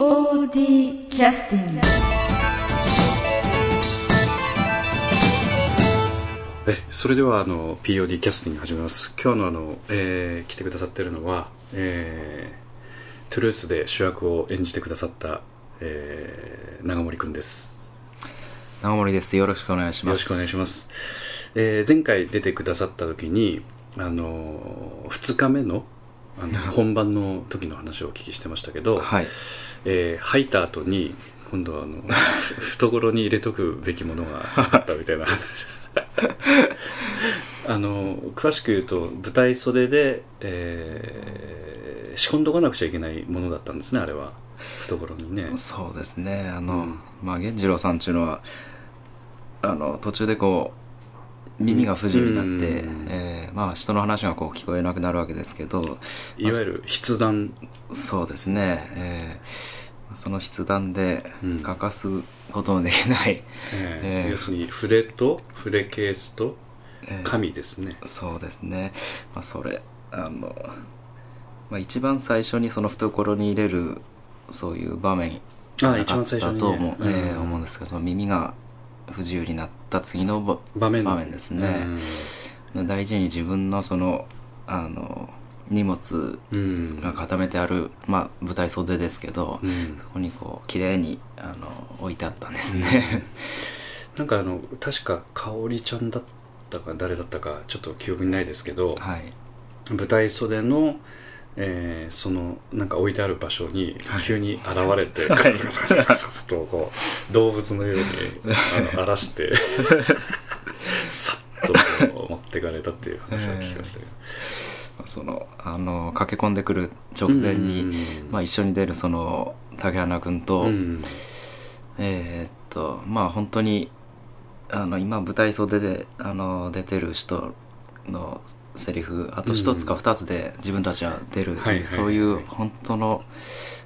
POD キャスティングえそれではあの POD キャスティング始めます今日のあの、えー来てくださってるのは、えー、トゥルースで主役を演じてくださった、えー、長森くんです長森です。よろしくお願いします。よろしくお願いします、えー前回出てくださった時にあの2日目のあの本番の時の話をお聞きしてましたけど、はい。えー吐いた後に今度はあのふ 懐に入れとくべきものがあったみたいな話 あの詳しく言うと舞台袖で、えー仕込んどかなくちゃいけないものだったんですねあれは懐にねそうですね。あの、うんまあ、源次郎さんっていうのは、あの、途中でこう、耳が不自由になって、うん。えーまあ、人の話がこう聞こえなくなるわけですけど、いわゆる筆談。そうですね。えーその筆談でうん。欠かすことのできない、えー えー要するに筆と筆ケースとえー紙ですね、そうですね。まあ、それ、あの、まあ、一番最初にその懐に入れる、そういう場面あ一番最初にね。だと思う,、えーうん思うんですけど、その耳が不自由になった次の場場面場面ですね。大事に自分のその、あの、荷物うん、うんが固めてある、まあ、舞台袖ですけど、うんそこにこう、綺麗に、あの、置いてあったんですね。なんかあの確か香織ちゃんだったか誰だったかちょっと記憶にないですけど、はい。舞台袖の、えーそのなんか置いてある場所に急に現れて、ガサガサガサガサガサとこう動物のようにあの荒らして さっと持ってかれたっていう話を聞きましたけど、そのあの駆け込んでくる直前に、うん。まあ、一緒に出るその竹花君と、うん。えーっとまあ本当にあの今舞台袖であの出てる人のセリフあと一つか二つで自分たちは出る、はいはいはいそういう本当の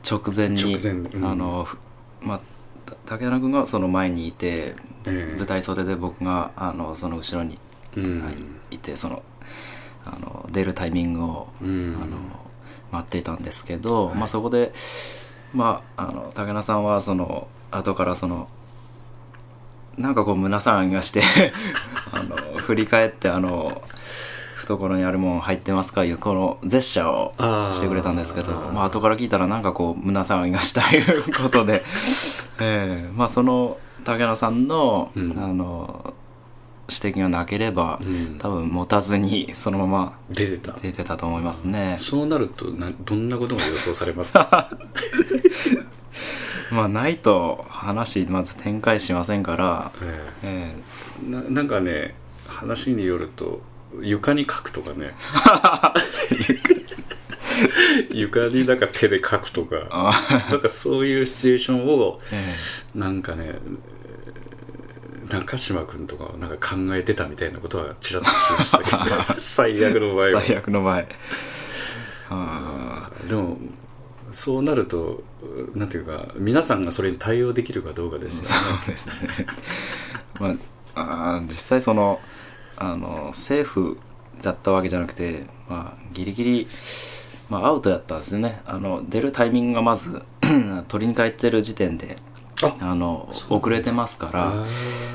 直前にうん。あのふまあた竹花君がその前にいて、ええ。舞台袖で僕があのその後ろにうん。はいいてそのあの出るタイミングを、うん。あの待っていたんですけど、まあ、そこで、まあ、あの竹名さんはその後からそのなんかこう胸騒ぎがして あの振り返ってあの懐にあるもん入ってますか？いうこのジェスチャー。をしてくれたんですけどまあ後から聞いたらなんかこう胸騒ぎがしたいうことで、ええ。まあその竹野さんの,、うん。あの指摘がなければ、うん。多分持たずにそのまま出てた。出てたと思いますね。そうなるとなどんなことが予想されますか？まあないと話まず展開しませんから、ええ。えななんかね話によると床に書くとかね。床になんか手で書くとか。あなんかそういうシチュエーションをえなんかね中島君とかはなんか考えてたみたいなことはちらっと聞きましたけど 最悪の場え合は。最悪の場合。あでもそうなるとなんていうか皆さんがそれに対応できるかどうかですよね。そうですね。まあ、あー実際そのあのセーフだったわけじゃなくて、まあ、ギリギリ、まあ、アウトやったんですよね。あの出るタイミングがまず 取りに帰ってる時点でああの遅れてますからあ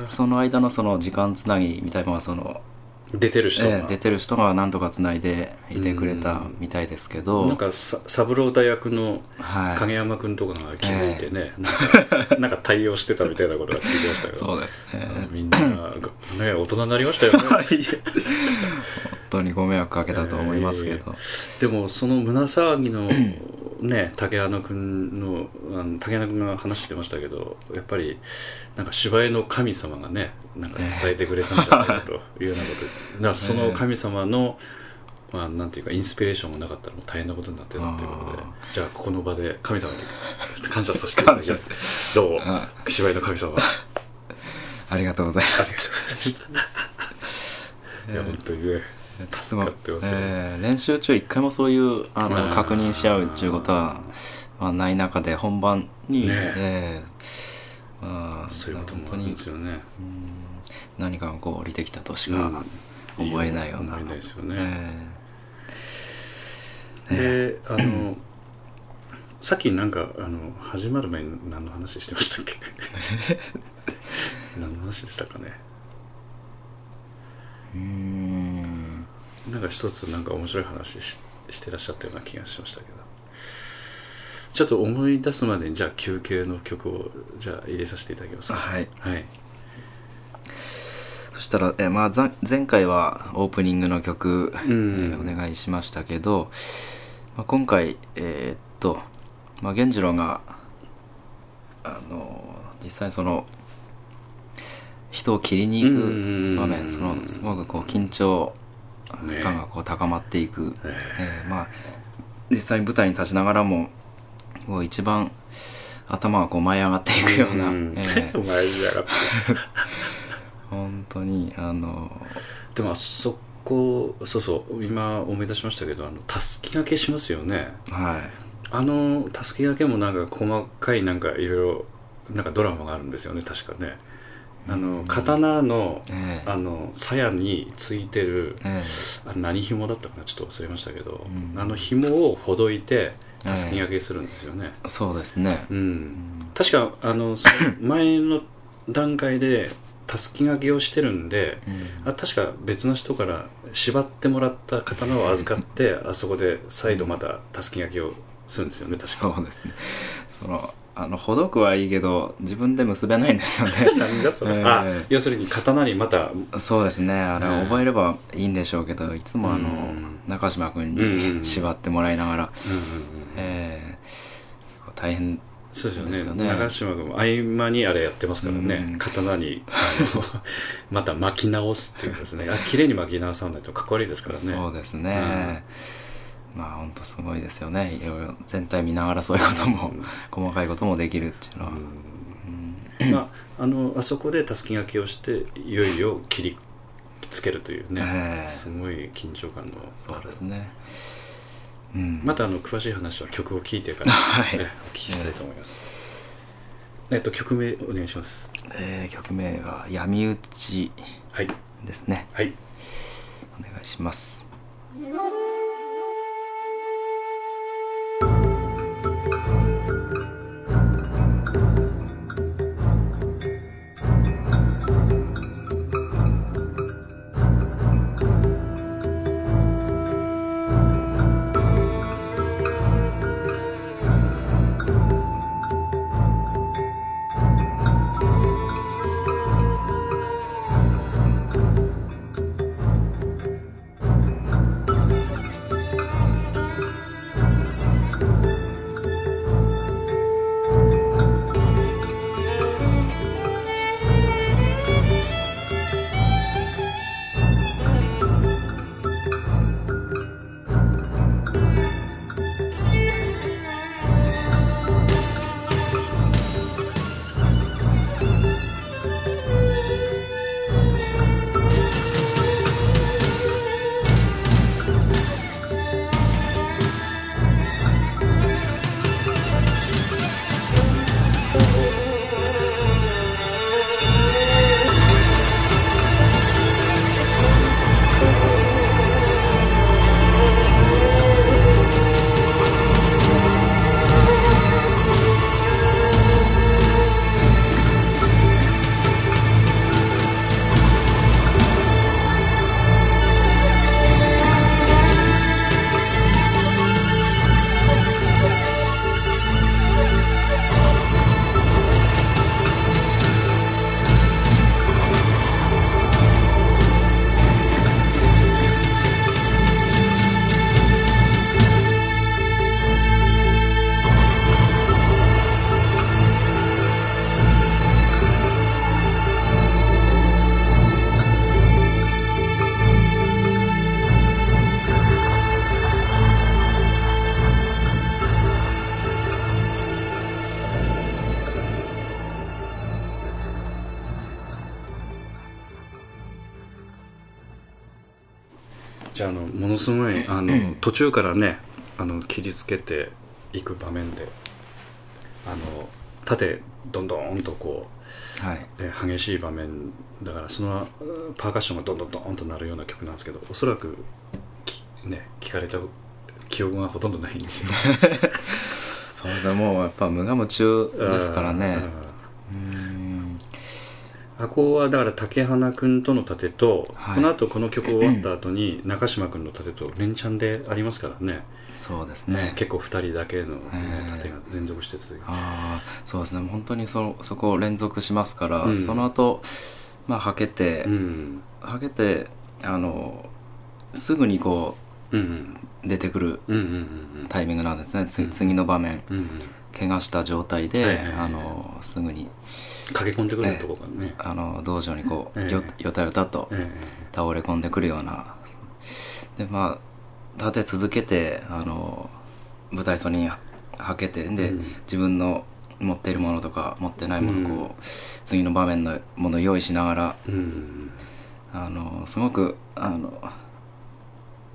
その間のその時間つなぎみたいなのはその、ー出てる人が、ええ出てる人が何とかつないでいてくれたみたいですけど、なんかさ三郎太役のはい、影山君とかが気づいてね、なんか なんか対応してたみたいなことが聞いてましたけど。そうですね。みんながね大人になりましたよね。本当にご迷惑かけたと思いますけど、でもその胸騒ぎのね竹穴君のあの竹穴君が話してましたけどやっぱりなんか芝居の神様がねなんか伝えてくれたんじゃないかというようなこと。だからその神様の、まあ、なんていうかインスピレーションがなかったらもう大変なことになってたということで。あじゃあここの場で神様に感謝させていただきます。どう？もあ芝居の神様。ありがとうございます。ありがとうございました。いや本当にねすよ、えー練習中一回もそういうあの確認し合うっていうことは、まあ、ない中で本番に、ねえ。ーまあそういうこともあ本当にるんですよね。うん。何かがこう降りてきたとしうん。か思えないような、思えないですよね、えであの さっきなんかあの始まる前に何の話してましたっけ？何の話でしたかね？うーんなんか一つなんか面白い話ししてらっしゃったような気がしましたけど。ちょっと思い出すまでにじゃあ休憩の曲をじゃあ入れさせていただきますはい。はい。そしたら、えまあ、ざ前回はオープニングの曲、うん。えーお願いしましたけど、まあ、今回えーっと、まあ、源次郎があの実際その人を切りに行く場うん面そのすごくこう緊張ね感がこう高まっていく、ええ。ーまあ実際に舞台に立ちながらもこう一番頭がこう舞い上がっていくような、ん。えーお前じやがって本当にあのでもあそこそうそう今思い出しましたけどあのたすき掛けしますよね。はい。あのたすき掛けもなんか細かいなんかいろいろなんかドラマがあるんですよね確かねあの刀のええ。あの鞘についてるえあれ何紐だったかなちょっと忘れましたけど、うん。あの紐をほどいてたすき掛けするんですよね、えそうですね。うん。確かあのその前の段階でたすき掛けをしてるんで、うん。あ確か別の人から縛ってもらった刀を預かってあそこで再度またたすき掛けをするんですよね確か。そうですね。そのあのほどくはいいけど自分で結べないんですよね。何だそれ、ええ。あ要するに刀にまたそうですね。あれええ。覚えればいいんでしょうけどいつもあの、うん。中島君うんうんうん。に縛ってもらいながら、うんうんうんええ。こう大変そうですよね。ね。長島君も合間にあれやってますからね、うん。刀にあの また巻き直すっていうですね。あ綺麗に巻き直さないとかっこ悪いですからね。そうですね、まあ本当すごいですよね。いろいろ全体見ながらそういうことも、うん。細かいこともできるっていうのは、うん。まああのあそこでたすき掛けをしていよいよ切りつけるというね、ええ。すごい緊張感のそうあるですね。うん。またあの詳しい話は曲を聴いてから、はい。ねお聞きしたいと思います、えっと曲名お願いします。えー曲名は「闇討ちはい」ですね。はい。お願いします すごいあの途中からねあの切りつけていく場面であの縦どんどんとこうはい。えー激しい場面だからそのうんパーカッションがどんどんどんとなるような曲なんですけどおそらくきね聞かれた記憶がほとんどないんですよ。そうですね。もうやっぱ無我夢中ですからね。うんうんあこはだから竹花君との盾と、はい。この後この曲終わった後に中島君の盾と連チャンでありますからね。そうですね。ね結構2人だけの、ねええ。盾が連続して続いて。ああそうですね。本当にそそこを連続しますから、うん。その後まあはけて、うん。はけてあのすぐにこうんうん。う出てくるうんうんうん。タイミングなんですね、つうん。次の場面。うんうん怪我した状態で、はいはいはい。あのすぐに駆け込んでくるとこがね、あの道場にこう、ええ。よよたよたとえ倒れ込んでくるような。でまあ立て続けてあの舞台袖にはけてで、うん。自分の持っているものとか持ってないものをこう、うん。次の場面のものを用意しながらえうん。あのすごくあの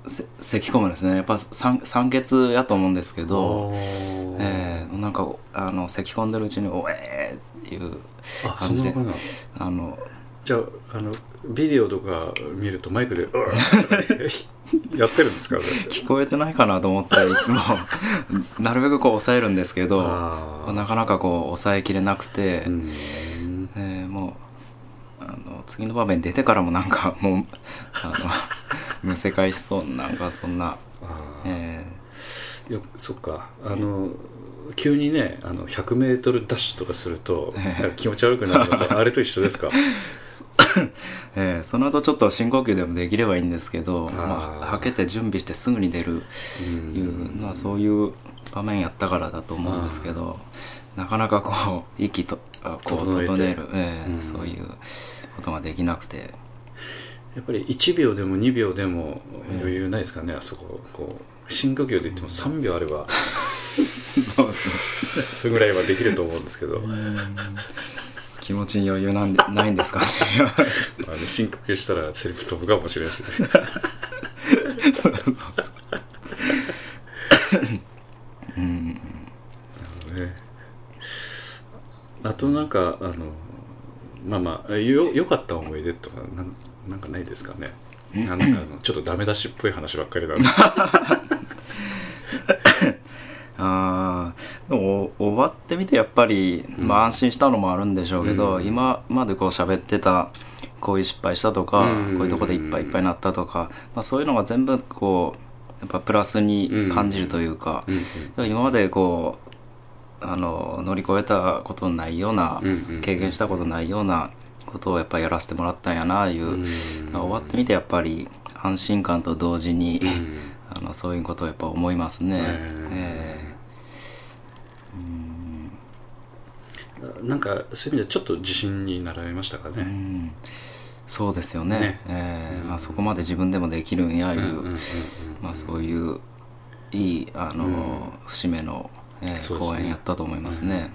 せ咳込むんですね。やっぱ酸酸欠やと思うんですけど、えーなんかあの咳込んでるうちに「おえー!」っていうあそんなのかなあのじゃああのビデオとか見るとマイクで「うわー やってるんですか？聞こえてないかなと思っていつも。なるべくこう抑えるんですけどなかなかこう抑えきれなくて、うん。えーもうあの次の場面出てからもなんかもうあのむせ返しそうなんかそんな、えいやそっか。あの急にねあの 100m ダッシュとかすると気持ち悪くなるのと あれと一緒ですか？ー えーその後ちょっと深呼吸でもできればいいんですけどまあ、はけて準備してすぐに出るいう、まあ、そういう場面やったからだと思うんですけどなかなかこう息とあこう整える、えーうん。そういうことができなくてやっぱり1秒でも2秒でも余裕ないですかね、あそこ。こう深呼吸で言っても3秒あればそう。ですぐらいはできると思うんですけど。気持ちに余裕なんでないんですかね。あの深呼吸したらセリフ飛ぶかもしれないしね。うん。ね。あとなんかあのまあまあよ良かった思い出とかなんなんかないですかね。なんかあのちょっとダメ出しっぽい話ばっかりな。ん であーでもお終わってみてやっぱり、まあ、安心したのもあるんでしょうけど、うん。今までこう喋ってたこういう失敗したとか、うん。こういうとこでいっぱいいっぱいになったとか、まあ、そういうのが全部こうやっぱプラスに感じるというか、うん。今までこうあの乗り越えたことのないような、経験したことないようなことをやっぱりやらせてもらったんやないう、うん。終わってみてやっぱり安心感と同時に、うん。あのそういうことをやっぱ思いますね。うん。えなんかそういう意味ではちょっと自信になられましたかーうね、ん。そうですよね。ね。えーうん。まあ、そこまで自分でもできるんやいう、うんうんうんうんまあ、そういういいあの、うん。節目の、えー公演やったと思いますね。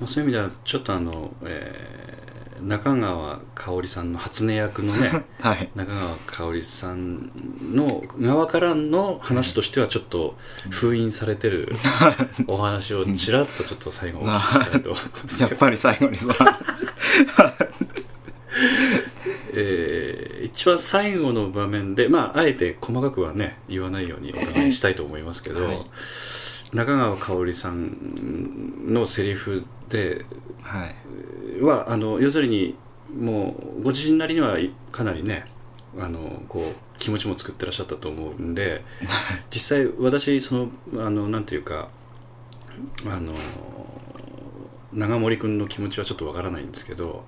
まあ、そういう意味ではちょっとあの、えー中川香織さんの初音役のね はい。中川香織さんの側からの話としてはちょっと封印されてる お話をちらっとちょっと最後お聞きしたいと思います やっぱり最後にそう。えー一番最後の場面で、まあ、あえて細かくはね言わないようにお互いしたいと思いますけど、はい中川香織さんのセリフではい。はあの要するにもうご自身なりにはいかなりねあのこう気持ちも作ってらっしゃったと思うんで 実際私そのあのなんていうかあの長森君の気持ちはちょっとわからないんですけど、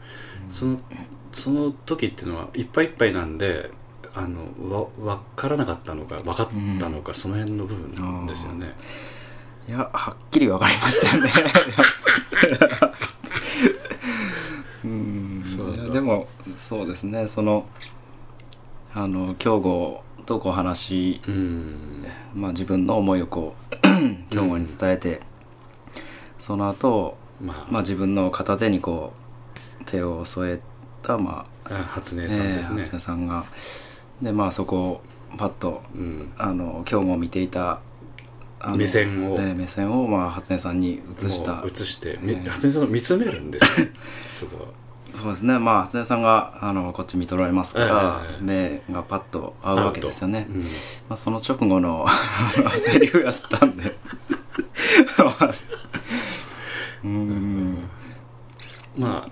そのその時っていうのはいっぱいいっぱいなんであのわ分からなかったのか分かったのか、その辺の部分ですよね。いや、はっきり分かりましたよね。うんそういやでも、そうですね、その、あの、京吾とこう話、うん。まあ自分の思いをこう、京吾に伝えて、その後、まあ、まあ自分の片手にこう、手を添えた、まあ、あ初音さんですね初。音さんが、で、まあそこをパッと、うん。あの、京吾を見ていた、目線を。ええ目線を、まあ、初音さんに移した。もう映して、みええ初音さんを見つめるんですね すごい。そうですね。まあ初音さんがあのこっち見とられますから、え目がパッと合うわけですよね、うん。まあ、その直後の セリフやったんで。うん。まあ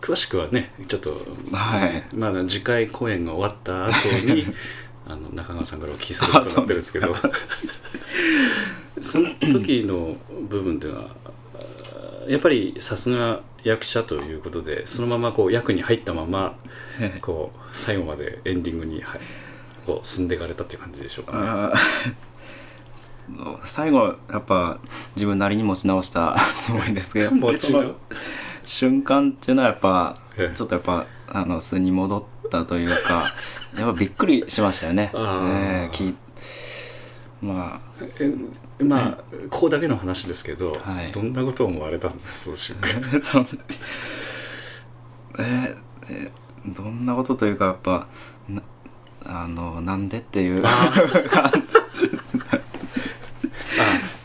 詳しくはねちょっと、はい。まあ次回公演が終わった後にあの中川さんからお聞きすることになってるんですけど。その時の部分ではあやっぱりさすが役者ということでそのままこう役に入ったままこう最後までエンディングにはいこう進んでいかれたっていう感じでしょうかね。最後やっぱ自分なりに持ち直したつもりですけど 瞬間っていうのはやっぱええ。ちょっとやっぱあの素に戻ったというかやっぱびっくりしましたよね。あーまあ。えまあここだけの話ですけど、はい。どんなことを思われたんです その瞬間えーえーどんなことというかやっぱなあのなんでっていうあ。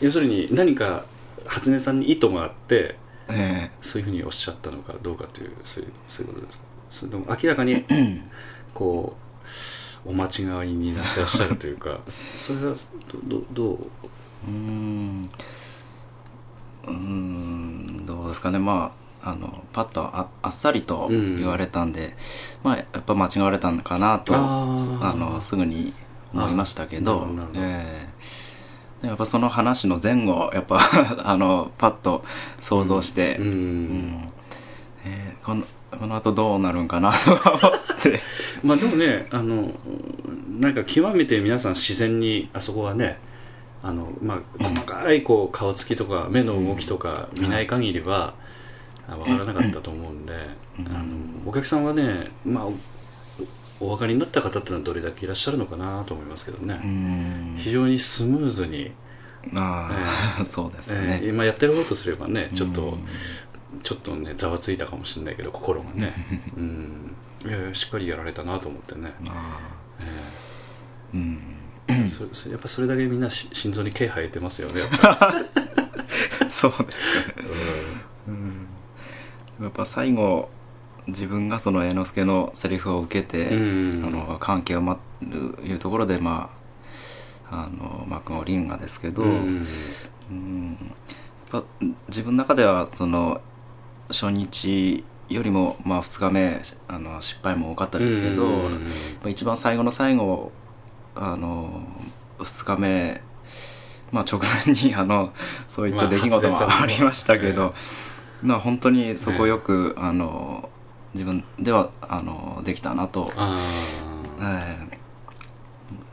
要するに何か初音さんに意図があってえそういうふうにおっしゃったのかどうかというそういうそういうことですか？それとも明らかにこうお間違いになってらっしゃるというか。それはどどどう？ーうーんうーんどうですかね。まああのパッとああっさりとうん言われたんで、まあやっぱ間違われたのかなとあのすぐに思いましたけどええ。でやっぱその話の前後やっぱ あのパッと想像して、うん、うん。えーこのこの後どうなるんかなとか思って。まあでもねあのなんか極めて皆さん自然にあそこはねあの、まあ、細かいこう顔つきとか目の動きとか見ない限りは、あ分からなかったと思うんで、あのお客さんはね、まあ、おお分かりになった方っていうのはどれだけいらっしゃるのかなと思いますけどね、うん。非常にスムーズに、ああ、そうですえね、ー今やってる方とすればねちょっと、うんちょっとねざわついたかもしれないけど心がね、うん、いやいやしっかりやられたなと思ってね、あえーうん。ーそそやっぱそれだけみんなし心臓に毛生えてますよね そうですやっぱ最後自分がその猿之助のセリフを受けて、うん。あの関係を待るいうところでまああの幕を降りるんがですけど、うん。うん。やっぱ自分の中ではその初日よりもまあ2日目あの失敗も多かったですけど、うん。やっぱ一番最後の最後あの2日目、まあ、直前に あのそういった出来事まあもありましたけど、えまあ本当にそこよく、あの自分ではあのできたなと、あえ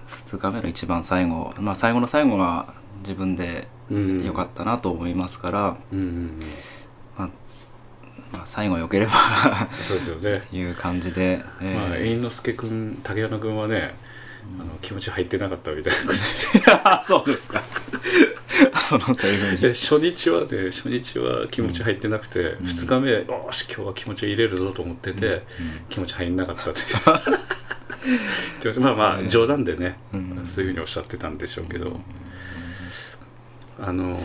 2日目の一番最後、まあ、最後の最後が自分でーうん。良かったなと思いますから、うんうんうん。まあまあ、最後良ければそうですよね。いう感じで、えー。まあ猿之助君竹山君はね、あの気持ち入ってなかったみたいな。そうですか。そのセリフでに。初日はね初日は気持ち入ってなくて、二日目よし今日は気持ち入れるぞと思ってて、気持ち入んなかったっていう。まあまあ冗談でね、うん。そういうふうにおっしゃってたんでしょうけど、あのさ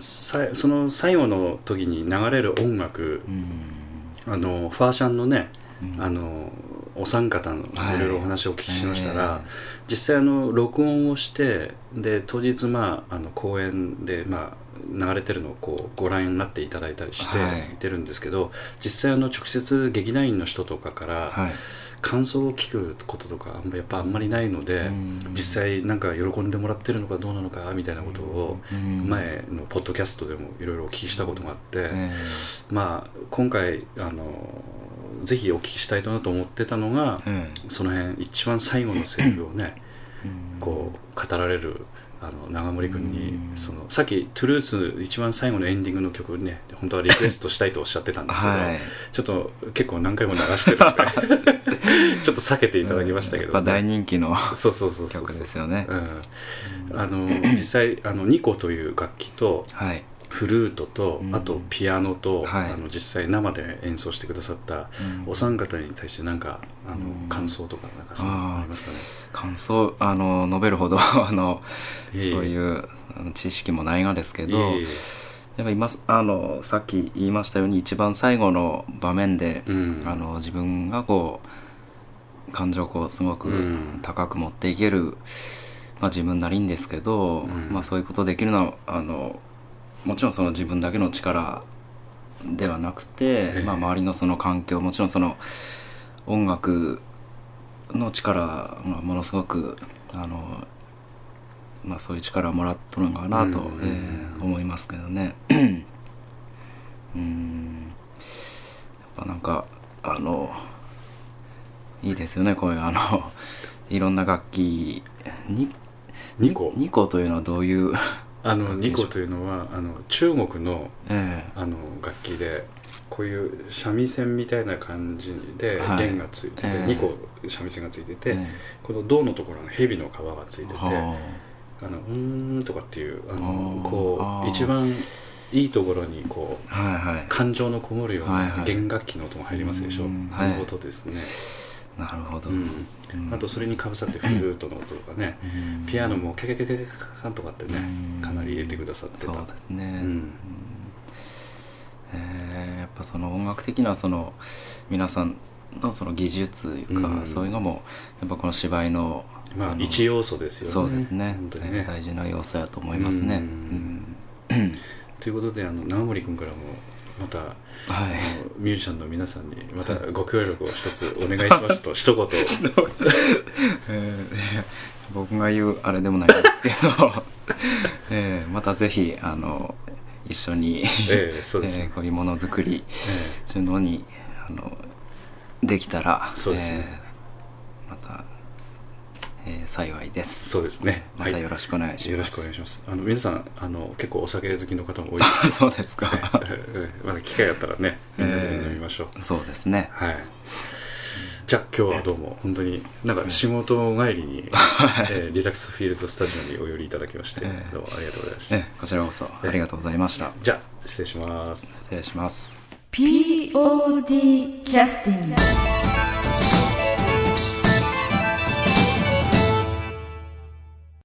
その最後の時に流れる音楽、うん。あのファーシャンのね、うん。あのお三方のはい。いろいろお話をお聞きしましたら、ええ。実際あの録音をしてで当日まああの公演でまあ流れてるのをこうご覧になっていただいたりしてはい。いてるんですけど、実際あの直接劇団員の人とかからはい感想を聞くこととかあんまやっぱあんまりないので、うん。実際なんか喜んでもらってるのかどうなのかみたいなことをうん。前のポッドキャストでもいろいろお聞きしたことがあって、えまあ今回あのぜひお聞きしたいなと思ってたのが、え。その辺一番最後のセリフをねうん。こう語られるあの長森君にうん。そのさっき「トゥルース一番最後のエンディングの曲にね本当はリクエストしたいとおっしゃってたんですけど、はい。ちょっと結構何回も流してるので ちょっと避けていただきましたけど、やっぱ大人気のそうそうそうそう曲ですよね。うん、あの実際あのニコという楽器とはい。フルートと、うん。あとピアノと、はい。あの実際生で演奏してくださったうん。お三方に対して何かあの、うん。感想とかなんかそうありますかね？感想あの述べるほど あのいえいえ。そういう知識もないがですけどいえいえ。やっぱ今あのさっき言いましたように一番最後の場面で、うん。あの自分がこう感情をこうすごくうん。高く持っていける、まあ、自分なりんですけど、うん。まあ、そういうことできるのはあのもちろんその自分だけの力ではなくて、ええ。まあ、周りのその環境もちろんその音楽の力がものすごくあの、まあ、そういう力をもらっとるのかなと、うんえー思いますけどね。うん。やっぱなんかあのいいですよねこういうあのいろんな楽器。にニコ？ニコというのはどういう？あのニコというのはあの中国のえ。あの楽器でこういう三味線みたいな感じではい。弦がついてて、ええ。2個三味線がついてて、ええ。この胴のところの蛇の皮がついてて、はあ。のうーんとかっていうあのこう一番いいところにこうあはいはい。感情のこもるようはいはい。な弦楽器の音が入りますでしょ、うん。あの音ですね、なるほど、うん。うん。あとそれにかぶさってフルートの音とかね、うん。ピアノもケケケケケカンとかってねうんかなり入れてくださってたそうですね、うんえーやっぱその音楽的なその皆さんのその技術というか、うん。そういうのもやっぱこの芝居ののまあ一要素ですよね。そうですね。本当にね。大事な要素やと思いますね、ううん。んということであの直森君からもまたはい。ミュージシャンの皆さんにまたご協力を一つお願いしますと一言。えー僕が言うあれでもないんですけど、えーまたぜひあの一緒に、ええそうです えーこういうものづくりえというのにあのできたらそうですね。えーまた、えー幸いでえす。そうですね。またよろしくお願いします、よろしくお願いします。あの皆さんあの結構お酒好きの方も多いす そうですか。ええまだ機会あったらねみんなで飲みましょう、そうですね。はいじゃあ今日はどうも本当になんか仕事帰りに、えーリラックスフィールドスタジオにお寄りいただきまして、ええ。どうもありがとうございました、えこちらこそありがとうございました。じゃあ失礼します。失礼します。POD キャスティング